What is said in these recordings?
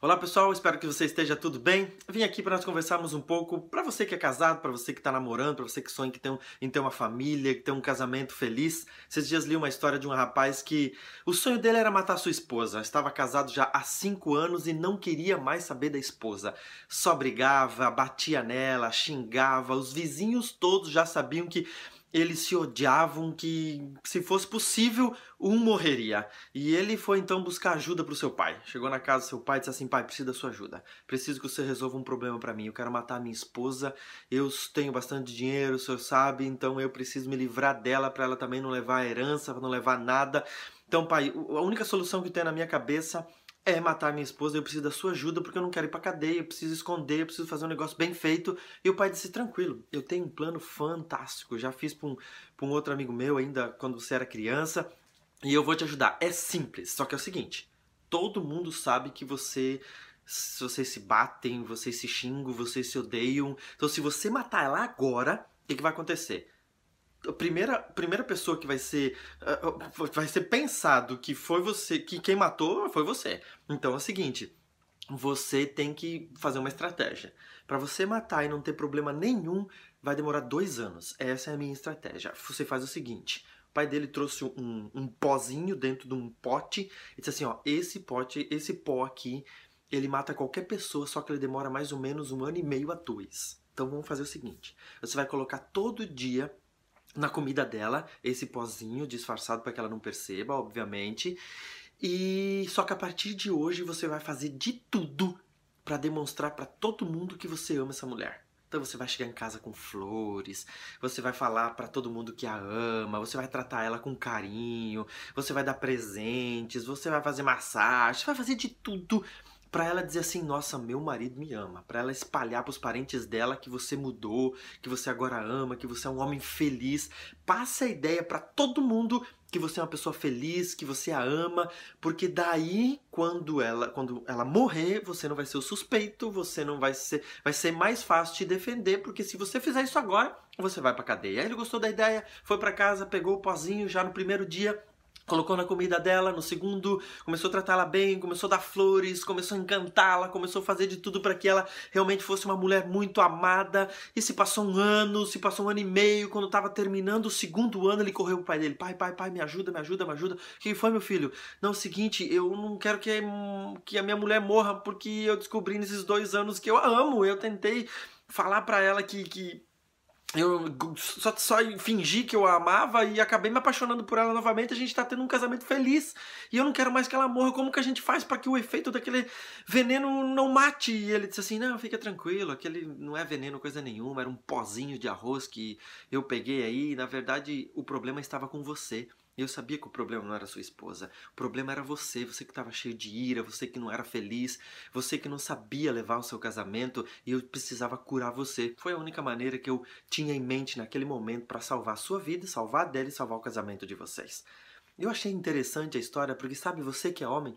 Olá pessoal, espero que você esteja tudo bem. Vim aqui para nós conversarmos um pouco, para você que é casado, para você que está namorando, para você que sonha um, em ter uma família, que tem um casamento feliz. Esses dias li uma história de um rapaz que o sonho dele era matar sua esposa. Estava casado já há cinco anos e não queria mais saber da esposa. Só brigava, batia nela, xingava. Os vizinhos todos já sabiam que eles se odiavam que, se fosse possível, um morreria. E ele foi então buscar ajuda para o seu pai. Chegou na casa do seu pai e disse assim: Pai, preciso da sua ajuda. Preciso que você resolva um problema para mim. Eu quero matar a minha esposa. Eu tenho bastante dinheiro, o senhor sabe, então eu preciso me livrar dela para ela também não levar a herança, para não levar nada. Então, pai, a única solução que tem na minha cabeça é matar minha esposa, eu preciso da sua ajuda porque eu não quero ir pra cadeia, eu preciso esconder, eu preciso fazer um negócio bem feito. E o pai disse: tranquilo, eu tenho um plano fantástico, já fiz pra um, pra um outro amigo meu ainda quando você era criança, e eu vou te ajudar. É simples, só que é o seguinte: todo mundo sabe que você. Vocês se batem, vocês se xingam, vocês se odeiam. Então, se você matar ela agora, o que, que vai acontecer? A primeira, primeira pessoa que vai ser vai ser pensado que foi você, que quem matou foi você. Então é o seguinte, você tem que fazer uma estratégia. Para você matar e não ter problema nenhum, vai demorar dois anos. Essa é a minha estratégia. Você faz o seguinte: o pai dele trouxe um, um pozinho dentro de um pote e disse assim: ó, esse pote, esse pó aqui, ele mata qualquer pessoa, só que ele demora mais ou menos um ano e meio a dois. Então vamos fazer o seguinte: você vai colocar todo dia na comida dela, esse pozinho disfarçado para que ela não perceba, obviamente. E só que a partir de hoje você vai fazer de tudo para demonstrar para todo mundo que você ama essa mulher. Então você vai chegar em casa com flores, você vai falar para todo mundo que a ama, você vai tratar ela com carinho, você vai dar presentes, você vai fazer massagem, você vai fazer de tudo para ela dizer assim: "Nossa, meu marido me ama", para ela espalhar para os parentes dela que você mudou, que você agora ama, que você é um homem feliz. Passa a ideia para todo mundo que você é uma pessoa feliz, que você a ama, porque daí quando ela, quando ela morrer, você não vai ser o suspeito, você não vai ser, vai ser mais fácil te defender, porque se você fizer isso agora, você vai para cadeia. Aí ele gostou da ideia, foi para casa, pegou o pozinho já no primeiro dia, colocou na comida dela, no segundo começou a tratá-la bem, começou a dar flores, começou a encantá-la, começou a fazer de tudo para que ela realmente fosse uma mulher muito amada. E se passou um ano, se passou um ano e meio, quando estava terminando o segundo ano, ele correu pro pai dele: "Pai, pai, pai, me ajuda, me ajuda, me ajuda". O que foi, meu filho? Não, é o seguinte, eu não quero que que a minha mulher morra porque eu descobri nesses dois anos que eu a amo. Eu tentei falar para ela que, que eu só, só fingi que eu a amava e acabei me apaixonando por ela novamente. A gente tá tendo um casamento feliz e eu não quero mais que ela morra. Como que a gente faz para que o efeito daquele veneno não mate? E ele disse assim: Não, fica tranquilo, aquele não é veneno, coisa nenhuma, era um pozinho de arroz que eu peguei aí. Na verdade, o problema estava com você. Eu sabia que o problema não era sua esposa. O problema era você, você que estava cheio de ira, você que não era feliz, você que não sabia levar o seu casamento e eu precisava curar você. Foi a única maneira que eu tinha em mente naquele momento para salvar a sua vida, salvar a dela e salvar o casamento de vocês. Eu achei interessante a história porque sabe você que é homem,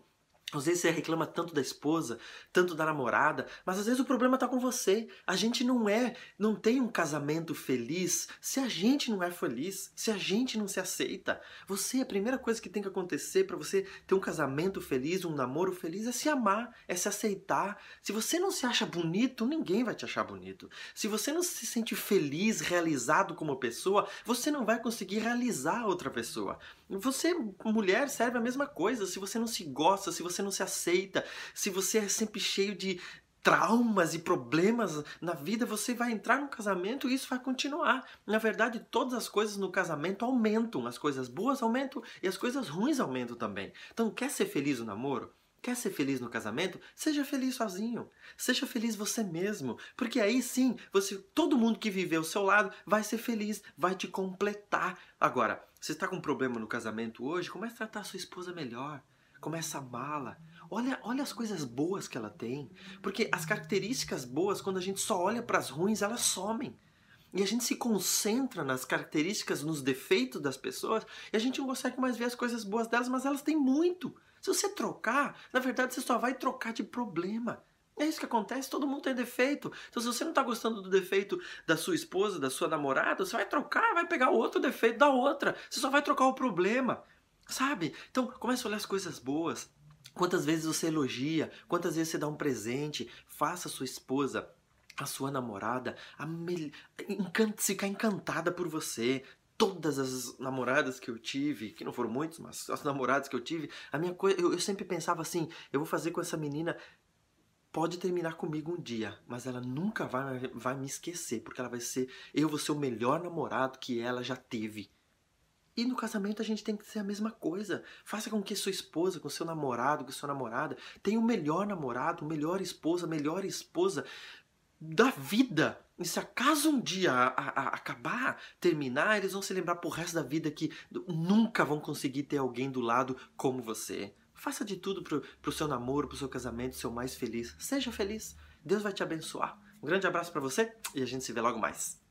às vezes você reclama tanto da esposa, tanto da namorada, mas às vezes o problema está com você. A gente não é, não tem um casamento feliz se a gente não é feliz, se a gente não se aceita. Você, a primeira coisa que tem que acontecer para você ter um casamento feliz, um namoro feliz, é se amar, é se aceitar. Se você não se acha bonito, ninguém vai te achar bonito. Se você não se sente feliz, realizado como pessoa, você não vai conseguir realizar outra pessoa. Você, mulher, serve a mesma coisa. Se você não se gosta, se você não se aceita, se você é sempre cheio de traumas e problemas na vida, você vai entrar no casamento e isso vai continuar. Na verdade, todas as coisas no casamento aumentam. As coisas boas aumentam e as coisas ruins aumentam também. Então, quer ser feliz no namoro? Quer ser feliz no casamento? Seja feliz sozinho. Seja feliz você mesmo, porque aí sim, você, todo mundo que viver ao seu lado vai ser feliz, vai te completar. Agora, você está com um problema no casamento hoje? Comece a tratar a sua esposa melhor. Comece a amá-la. Olha, olha as coisas boas que ela tem, porque as características boas, quando a gente só olha para as ruins, elas somem. E a gente se concentra nas características, nos defeitos das pessoas, e a gente não consegue mais ver as coisas boas delas, mas elas têm muito. Se você trocar, na verdade você só vai trocar de problema. É isso que acontece, todo mundo tem defeito. Então, se você não está gostando do defeito da sua esposa, da sua namorada, você vai trocar, vai pegar outro defeito da outra. Você só vai trocar o problema, sabe? Então, comece a olhar as coisas boas. Quantas vezes você elogia, quantas vezes você dá um presente, faça a sua esposa a sua namorada a me... ficar encantada por você. Todas as namoradas que eu tive, que não foram muitos, mas as namoradas que eu tive, a minha coisa, eu, eu sempre pensava assim, eu vou fazer com essa menina pode terminar comigo um dia, mas ela nunca vai, vai me esquecer, porque ela vai ser, eu vou ser o melhor namorado que ela já teve. E no casamento a gente tem que ser a mesma coisa. Faça com que sua esposa, com seu namorado, com sua namorada, tenha o melhor namorado, melhor esposa, melhor esposa da vida. E se acaso um dia a, a, acabar, terminar, eles vão se lembrar por resto da vida que nunca vão conseguir ter alguém do lado como você. Faça de tudo pro, pro seu namoro, pro seu casamento ser o mais feliz. Seja feliz. Deus vai te abençoar. Um grande abraço para você e a gente se vê logo mais.